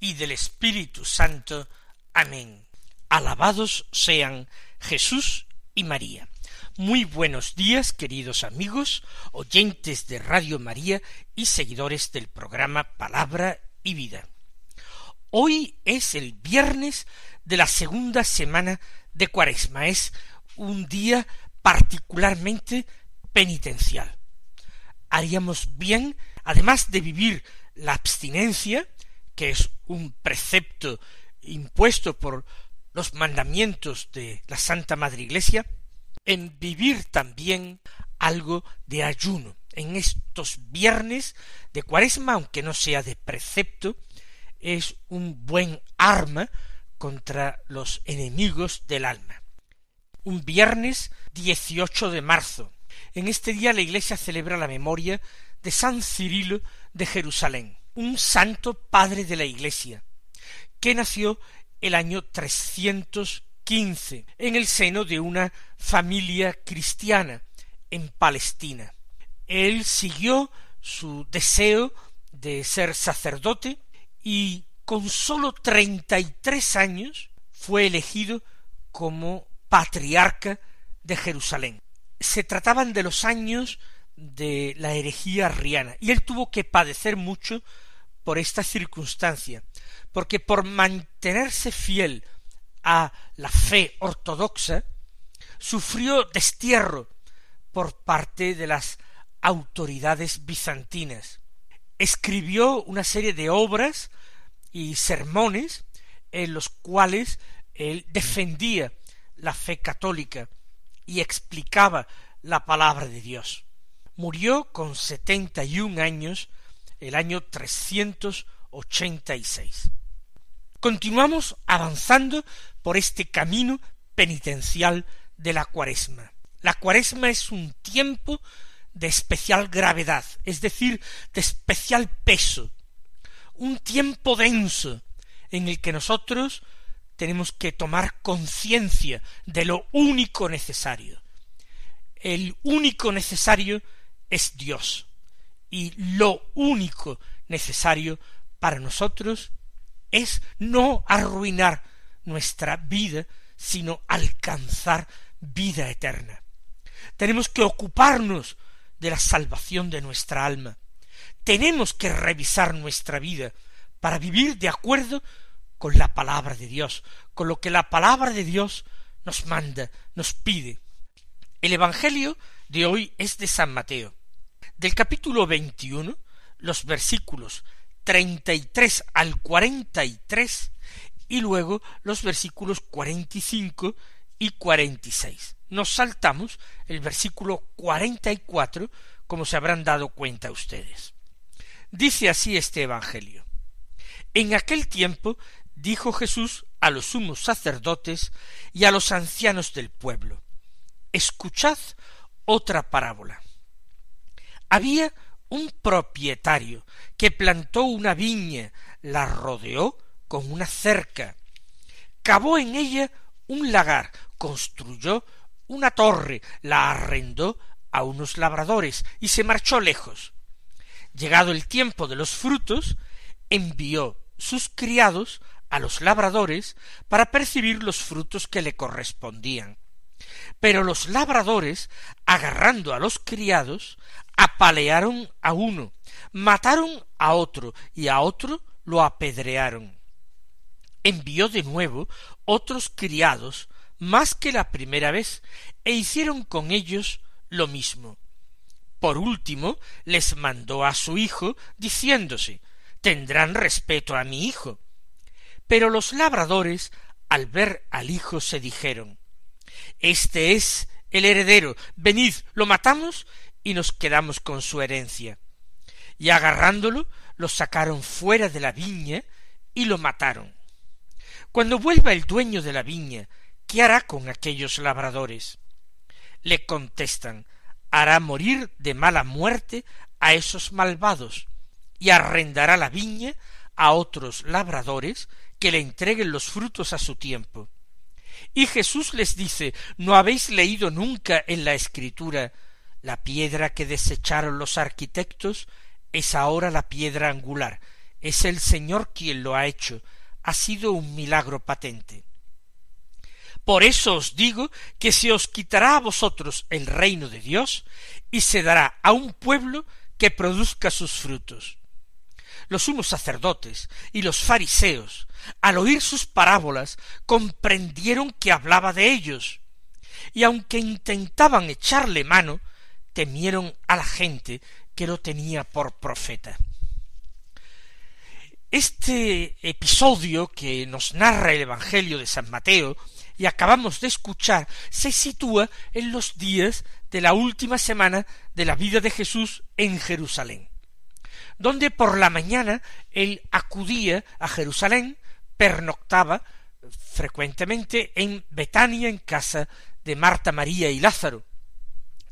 y del Espíritu Santo. Amén. Alabados sean Jesús y María. Muy buenos días, queridos amigos, oyentes de Radio María y seguidores del programa Palabra y Vida. Hoy es el viernes de la segunda semana de Cuaresma. Es un día particularmente penitencial. Haríamos bien además de vivir la abstinencia, que es un precepto impuesto por los mandamientos de la Santa Madre Iglesia, en vivir también algo de ayuno. En estos viernes de cuaresma, aunque no sea de precepto, es un buen arma contra los enemigos del alma. Un viernes 18 de marzo. En este día la Iglesia celebra la memoria de San Cirilo de Jerusalén, un santo padre de la Iglesia, que nació el año 315 en el seno de una familia cristiana en Palestina. Él siguió su deseo de ser sacerdote y con sólo treinta y tres años fue elegido como patriarca de Jerusalén. Se trataban de los años de la herejía arriana, y él tuvo que padecer mucho por esta circunstancia, porque por mantenerse fiel a la fe ortodoxa, sufrió destierro por parte de las autoridades bizantinas. Escribió una serie de obras y sermones en los cuales él defendía la fe católica y explicaba la palabra de Dios murió con setenta y un años el año trescientos ochenta y seis. Continuamos avanzando por este camino penitencial de la cuaresma. La cuaresma es un tiempo de especial gravedad, es decir, de especial peso, un tiempo denso en el que nosotros tenemos que tomar conciencia de lo único necesario. El único necesario es Dios. Y lo único necesario para nosotros es no arruinar nuestra vida, sino alcanzar vida eterna. Tenemos que ocuparnos de la salvación de nuestra alma. Tenemos que revisar nuestra vida para vivir de acuerdo con la palabra de Dios, con lo que la palabra de Dios nos manda, nos pide. El Evangelio de hoy es de San Mateo. Del capítulo veintiuno, los versículos treinta y tres al cuarenta y tres, y luego los versículos cuarenta y cinco y cuarenta y seis. Nos saltamos el versículo cuarenta y cuatro, como se habrán dado cuenta ustedes. Dice así este Evangelio. En aquel tiempo dijo Jesús a los sumos sacerdotes y a los ancianos del pueblo, Escuchad otra parábola. Había un propietario que plantó una viña, la rodeó con una cerca, cavó en ella un lagar, construyó una torre, la arrendó a unos labradores y se marchó lejos. Llegado el tiempo de los frutos, envió sus criados a los labradores para percibir los frutos que le correspondían. Pero los labradores, agarrando a los criados, apalearon a uno, mataron a otro y a otro lo apedrearon. Envió de nuevo otros criados más que la primera vez e hicieron con ellos lo mismo. Por último les mandó a su hijo diciéndose tendrán respeto a mi hijo. Pero los labradores al ver al hijo se dijeron este es el heredero, venid, lo matamos y nos quedamos con su herencia. Y agarrándolo, lo sacaron fuera de la viña y lo mataron. Cuando vuelva el dueño de la viña, ¿qué hará con aquellos labradores? Le contestan, hará morir de mala muerte a esos malvados, y arrendará la viña a otros labradores que le entreguen los frutos a su tiempo. Y Jesús les dice, ¿no habéis leído nunca en la Escritura la piedra que desecharon los arquitectos es ahora la piedra angular, es el Señor quien lo ha hecho, ha sido un milagro patente. Por eso os digo que se os quitará a vosotros el reino de Dios y se dará a un pueblo que produzca sus frutos. Los sumos sacerdotes y los fariseos, al oír sus parábolas, comprendieron que hablaba de ellos, y aunque intentaban echarle mano, temieron a la gente que lo tenía por profeta. Este episodio que nos narra el Evangelio de San Mateo y acabamos de escuchar se sitúa en los días de la última semana de la vida de Jesús en Jerusalén, donde por la mañana él acudía a Jerusalén, pernoctaba frecuentemente en Betania en casa de Marta, María y Lázaro,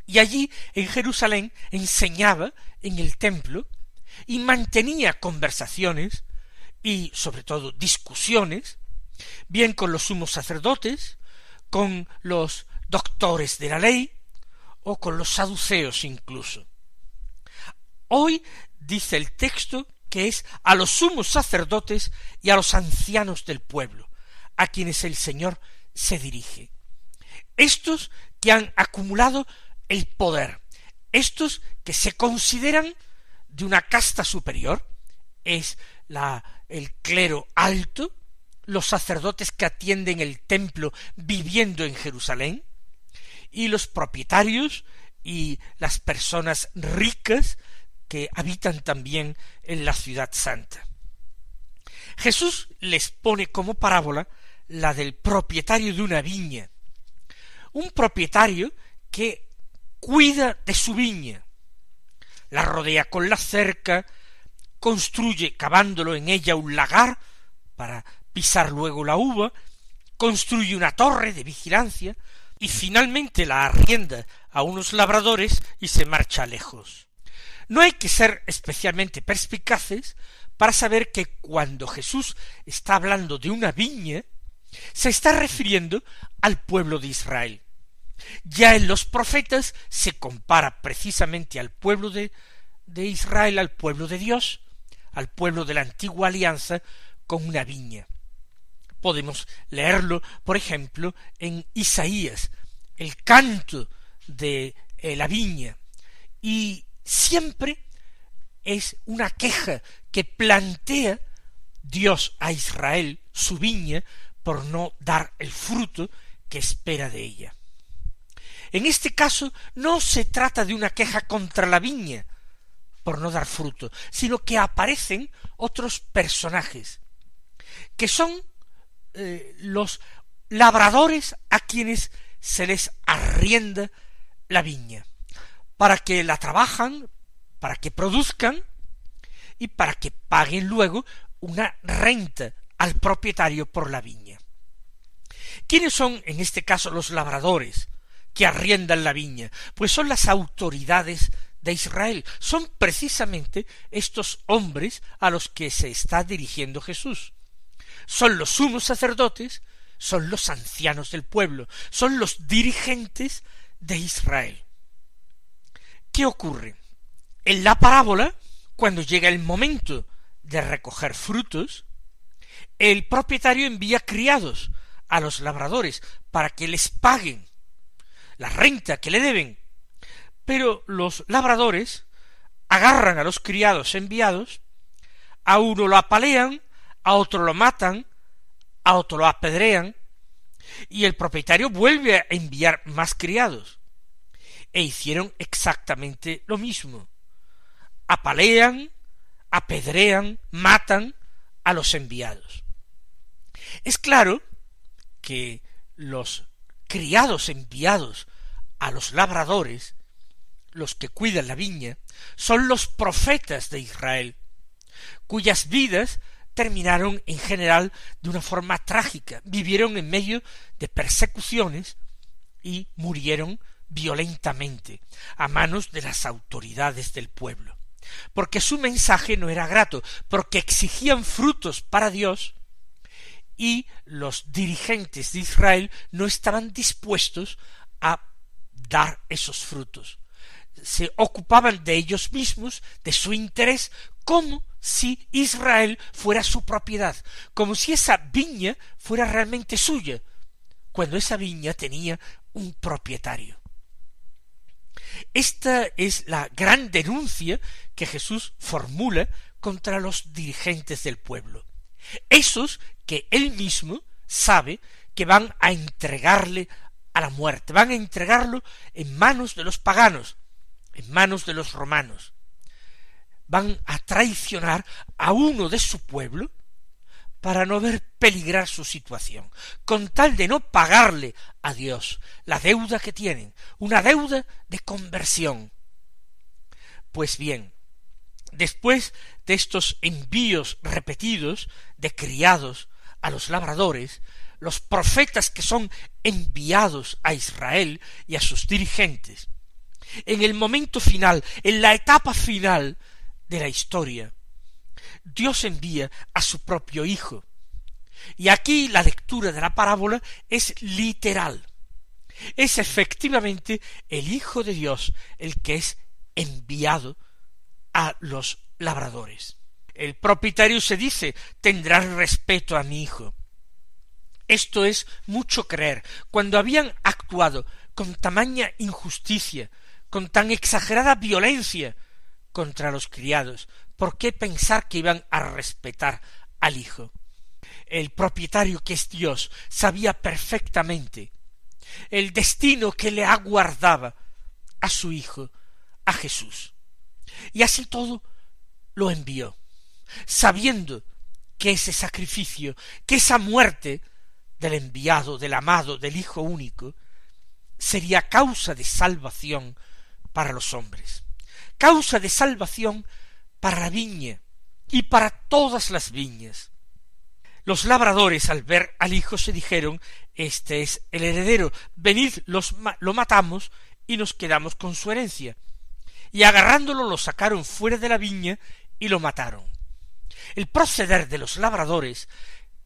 y allí en Jerusalén enseñaba en el templo y mantenía conversaciones y sobre todo discusiones, bien con los sumos sacerdotes, con los doctores de la ley, o con los saduceos incluso. Hoy dice el texto que es a los sumos sacerdotes y a los ancianos del pueblo, a quienes el Señor se dirige. Estos que han acumulado el poder, estos que se consideran de una casta superior, es la, el clero alto, los sacerdotes que atienden el templo viviendo en Jerusalén, y los propietarios y las personas ricas que habitan también en la ciudad santa. Jesús les pone como parábola la del propietario de una viña, un propietario que cuida de su viña, la rodea con la cerca, construye cavándolo en ella un lagar para pisar luego la uva, construye una torre de vigilancia y finalmente la arrienda a unos labradores y se marcha lejos. No hay que ser especialmente perspicaces para saber que cuando Jesús está hablando de una viña, se está refiriendo al pueblo de Israel. Ya en los profetas se compara precisamente al pueblo de, de Israel, al pueblo de Dios, al pueblo de la antigua alianza, con una viña. Podemos leerlo, por ejemplo, en Isaías, el canto de eh, la viña, y siempre es una queja que plantea Dios a Israel, su viña, por no dar el fruto que espera de ella. En este caso no se trata de una queja contra la viña por no dar fruto, sino que aparecen otros personajes que son eh, los labradores a quienes se les arrienda la viña, para que la trabajan, para que produzcan y para que paguen luego una renta al propietario por la viña. ¿Quiénes son en este caso los labradores? que arriendan la viña, pues son las autoridades de Israel, son precisamente estos hombres a los que se está dirigiendo Jesús. Son los sumos sacerdotes, son los ancianos del pueblo, son los dirigentes de Israel. ¿Qué ocurre? En la parábola, cuando llega el momento de recoger frutos, el propietario envía criados a los labradores para que les paguen la renta que le deben. Pero los labradores agarran a los criados enviados, a uno lo apalean, a otro lo matan, a otro lo apedrean, y el propietario vuelve a enviar más criados. E hicieron exactamente lo mismo. Apalean, apedrean, matan a los enviados. Es claro que los criados enviados a los labradores, los que cuidan la viña, son los profetas de Israel, cuyas vidas terminaron en general de una forma trágica, vivieron en medio de persecuciones y murieron violentamente a manos de las autoridades del pueblo, porque su mensaje no era grato, porque exigían frutos para Dios y los dirigentes de Israel no estaban dispuestos a dar esos frutos. Se ocupaban de ellos mismos, de su interés, como si Israel fuera su propiedad, como si esa viña fuera realmente suya, cuando esa viña tenía un propietario. Esta es la gran denuncia que Jesús formula contra los dirigentes del pueblo. Esos que él mismo sabe que van a entregarle a la muerte, van a entregarlo en manos de los paganos, en manos de los romanos. Van a traicionar a uno de su pueblo para no ver peligrar su situación, con tal de no pagarle a Dios la deuda que tienen, una deuda de conversión. Pues bien, después de estos envíos repetidos de criados a los labradores, los profetas que son enviados a Israel y a sus dirigentes, en el momento final, en la etapa final de la historia, Dios envía a su propio Hijo. Y aquí la lectura de la parábola es literal. Es efectivamente el Hijo de Dios el que es enviado a los labradores. El propietario se dice tendrás respeto a mi hijo. Esto es mucho creer. Cuando habían actuado con tamaña injusticia, con tan exagerada violencia contra los criados, ¿por qué pensar que iban a respetar al Hijo? El propietario que es Dios sabía perfectamente el destino que le aguardaba a su Hijo, a Jesús. Y así todo lo envió, sabiendo que ese sacrificio, que esa muerte del enviado, del amado, del Hijo único, sería causa de salvación para los hombres, causa de salvación para la viña y para todas las viñas. Los labradores al ver al hijo se dijeron Este es el heredero, venid los lo matamos y nos quedamos con su herencia. Y agarrándolo lo sacaron fuera de la viña y lo mataron. El proceder de los labradores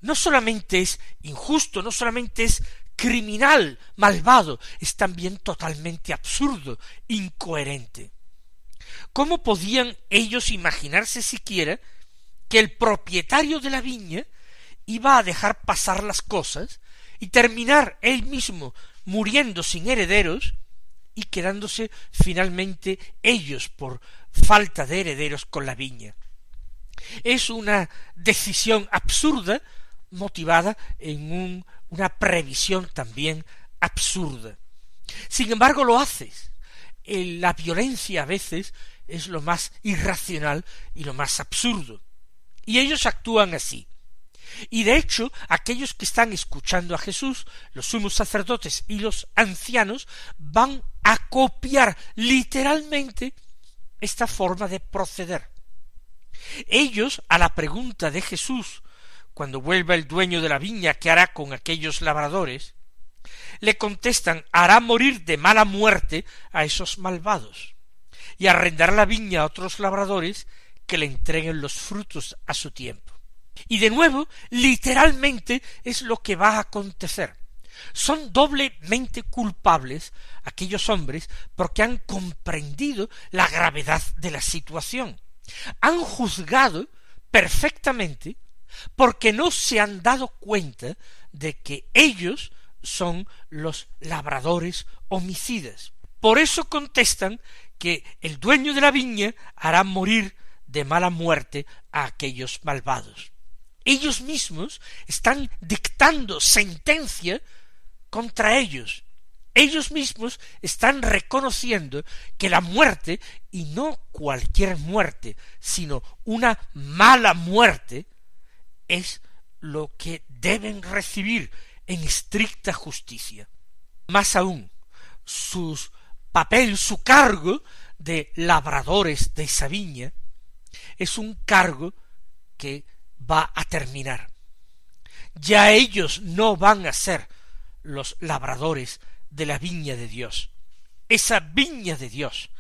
no solamente es injusto, no solamente es criminal, malvado, es también totalmente absurdo, incoherente. ¿Cómo podían ellos imaginarse siquiera que el propietario de la viña iba a dejar pasar las cosas y terminar él mismo muriendo sin herederos y quedándose finalmente ellos por falta de herederos con la viña? Es una decisión absurda motivada en un, una previsión también absurda. Sin embargo, lo haces. La violencia a veces es lo más irracional y lo más absurdo. Y ellos actúan así. Y de hecho, aquellos que están escuchando a Jesús, los sumos sacerdotes y los ancianos, van a copiar literalmente esta forma de proceder. Ellos, a la pregunta de Jesús, cuando vuelva el dueño de la viña, ¿qué hará con aquellos labradores? Le contestan hará morir de mala muerte a esos malvados y arrendará la viña a otros labradores que le entreguen los frutos a su tiempo. Y de nuevo, literalmente es lo que va a acontecer. Son doblemente culpables aquellos hombres porque han comprendido la gravedad de la situación. Han juzgado perfectamente porque no se han dado cuenta de que ellos son los labradores homicidas. Por eso contestan que el dueño de la viña hará morir de mala muerte a aquellos malvados. Ellos mismos están dictando sentencia contra ellos. Ellos mismos están reconociendo que la muerte, y no cualquier muerte, sino una mala muerte, es lo que deben recibir en estricta justicia. Más aún, sus papel, su cargo de labradores de esa viña, es un cargo que va a terminar. Ya ellos no van a ser los labradores de la viña de Dios. Esa viña de Dios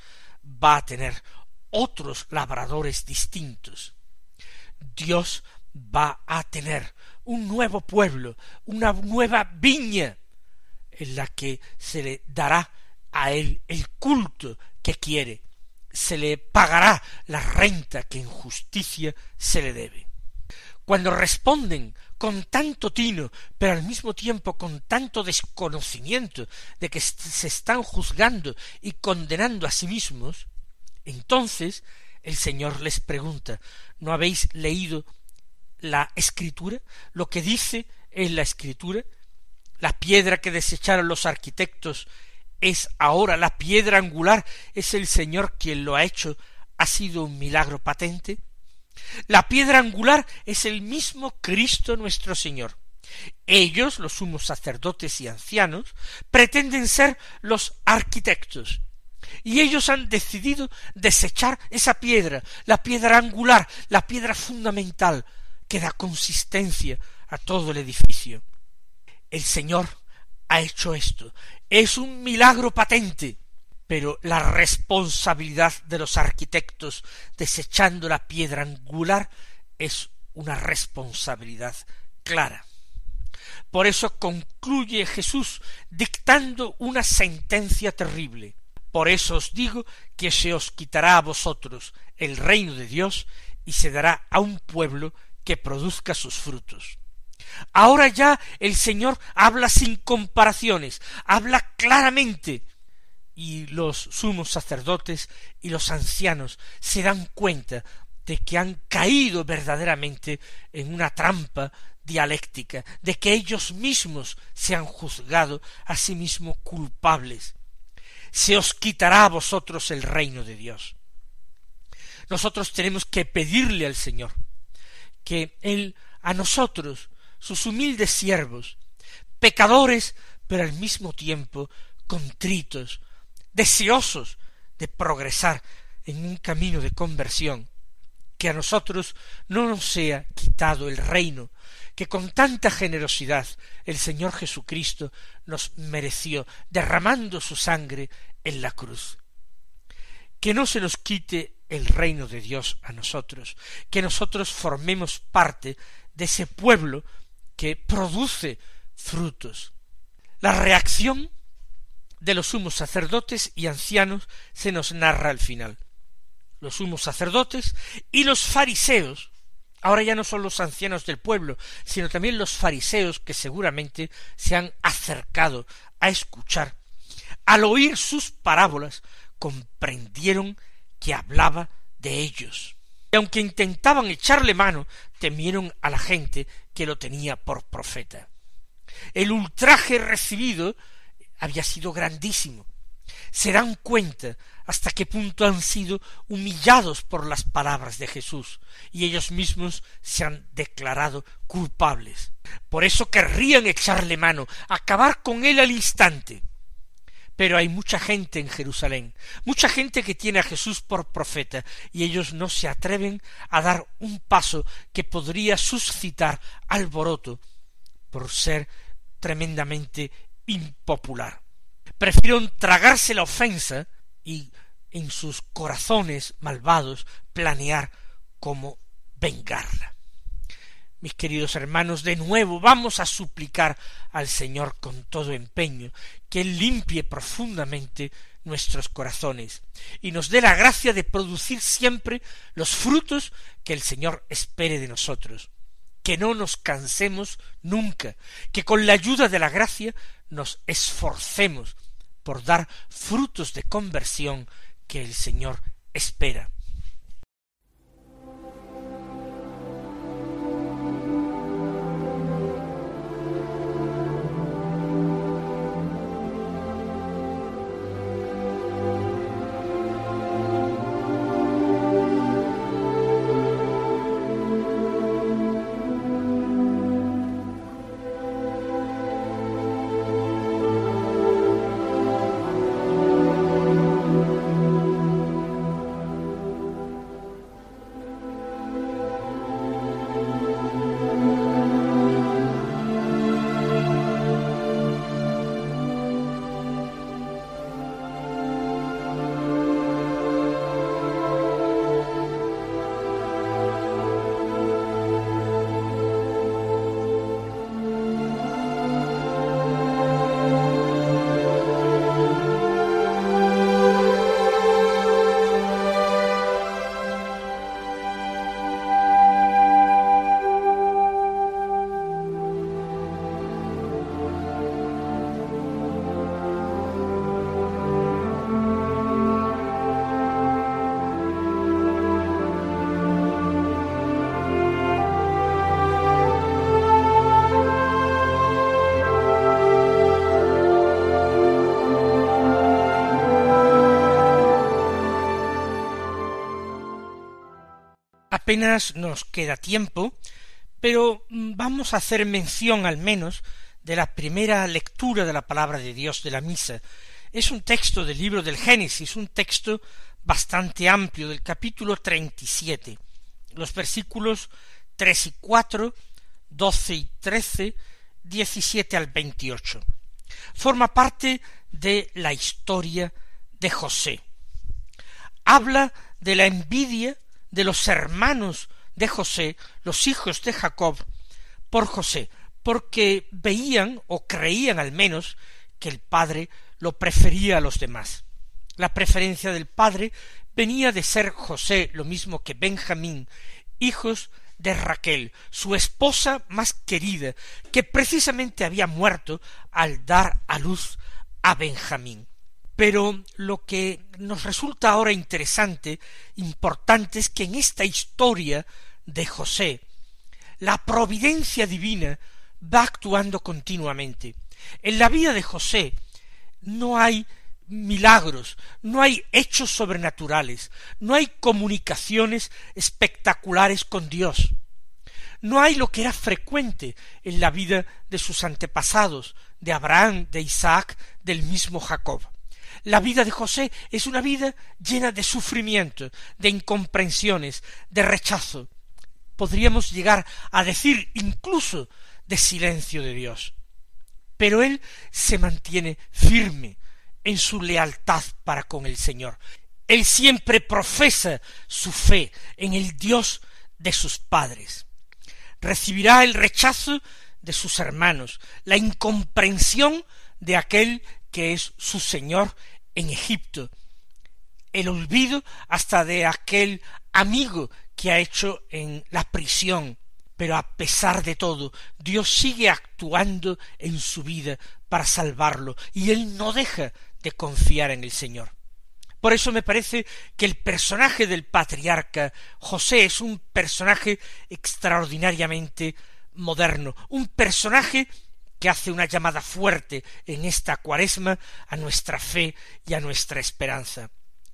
va a tener otros labradores distintos. Dios va a tener un nuevo pueblo, una nueva viña, en la que se le dará a él el culto que quiere, se le pagará la renta que en justicia se le debe. Cuando responden con tanto tino, pero al mismo tiempo con tanto desconocimiento de que se están juzgando y condenando a sí mismos, entonces el Señor les pregunta ¿No habéis leído la escritura? ¿Lo que dice en la escritura? La piedra que desecharon los arquitectos es ahora la piedra angular, es el Señor quien lo ha hecho, ha sido un milagro patente. La piedra angular es el mismo Cristo nuestro Señor. Ellos, los sumos sacerdotes y ancianos, pretenden ser los arquitectos, y ellos han decidido desechar esa piedra, la piedra angular, la piedra fundamental, que da consistencia a todo el edificio. El Señor ha hecho esto. Es un milagro patente, pero la responsabilidad de los arquitectos desechando la piedra angular es una responsabilidad clara. Por eso concluye Jesús dictando una sentencia terrible. Por eso os digo que se os quitará a vosotros el reino de Dios y se dará a un pueblo que produzca sus frutos. Ahora ya el Señor habla sin comparaciones, habla claramente, y los sumos sacerdotes y los ancianos se dan cuenta de que han caído verdaderamente en una trampa dialéctica, de que ellos mismos se han juzgado a sí mismos culpables. Se os quitará a vosotros el reino de Dios. Nosotros tenemos que pedirle al Señor que Él a nosotros sus humildes siervos, pecadores, pero al mismo tiempo contritos, deseosos de progresar en un camino de conversión, que a nosotros no nos sea quitado el reino que con tanta generosidad el Señor Jesucristo nos mereció, derramando su sangre en la cruz. Que no se nos quite el reino de Dios a nosotros, que nosotros formemos parte de ese pueblo que produce frutos. La reacción de los sumos sacerdotes y ancianos se nos narra al final. Los sumos sacerdotes y los fariseos, ahora ya no son los ancianos del pueblo, sino también los fariseos que seguramente se han acercado a escuchar, al oír sus parábolas, comprendieron que hablaba de ellos y aunque intentaban echarle mano, temieron a la gente que lo tenía por profeta. El ultraje recibido había sido grandísimo. Se dan cuenta hasta qué punto han sido humillados por las palabras de Jesús, y ellos mismos se han declarado culpables. Por eso querrían echarle mano, acabar con él al instante. Pero hay mucha gente en Jerusalén, mucha gente que tiene a Jesús por profeta, y ellos no se atreven a dar un paso que podría suscitar alboroto por ser tremendamente impopular. Prefieren tragarse la ofensa y en sus corazones malvados planear cómo vengarla. Mis queridos hermanos, de nuevo vamos a suplicar al Señor con todo empeño que Él limpie profundamente nuestros corazones y nos dé la gracia de producir siempre los frutos que el Señor espere de nosotros, que no nos cansemos nunca, que con la ayuda de la gracia nos esforcemos por dar frutos de conversión que el Señor espera. Apenas nos queda tiempo, pero mm, vamos a hacer mención al menos de la primera lectura de la palabra de Dios de la misa. Es un texto del libro del Génesis, un texto bastante amplio del capítulo siete, los versículos tres y cuatro, doce y trece, diecisiete al veintiocho. Forma parte de la historia de José. Habla de la envidia de los hermanos de José, los hijos de Jacob, por José, porque veían o creían al menos que el padre lo prefería a los demás. La preferencia del padre venía de ser José, lo mismo que Benjamín, hijos de Raquel, su esposa más querida, que precisamente había muerto al dar a luz a Benjamín. Pero lo que nos resulta ahora interesante, importante, es que en esta historia de José, la providencia divina va actuando continuamente. En la vida de José no hay milagros, no hay hechos sobrenaturales, no hay comunicaciones espectaculares con Dios. No hay lo que era frecuente en la vida de sus antepasados, de Abraham, de Isaac, del mismo Jacob. La vida de José es una vida llena de sufrimiento, de incomprensiones, de rechazo. Podríamos llegar a decir incluso de silencio de Dios. Pero él se mantiene firme en su lealtad para con el Señor. Él siempre profesa su fe en el Dios de sus padres. Recibirá el rechazo de sus hermanos, la incomprensión de aquel que es su Señor en Egipto, el olvido hasta de aquel amigo que ha hecho en la prisión, pero a pesar de todo, Dios sigue actuando en su vida para salvarlo, y él no deja de confiar en el Señor. Por eso me parece que el personaje del patriarca José es un personaje extraordinariamente moderno, un personaje que hace una llamada fuerte en esta cuaresma a nuestra fe y a nuestra esperanza.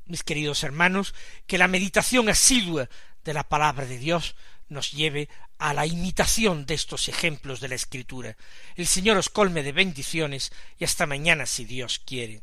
Mis queridos hermanos, que la meditación asidua de la palabra de Dios nos lleve a la imitación de estos ejemplos de la Escritura. El Señor os colme de bendiciones y hasta mañana si Dios quiere.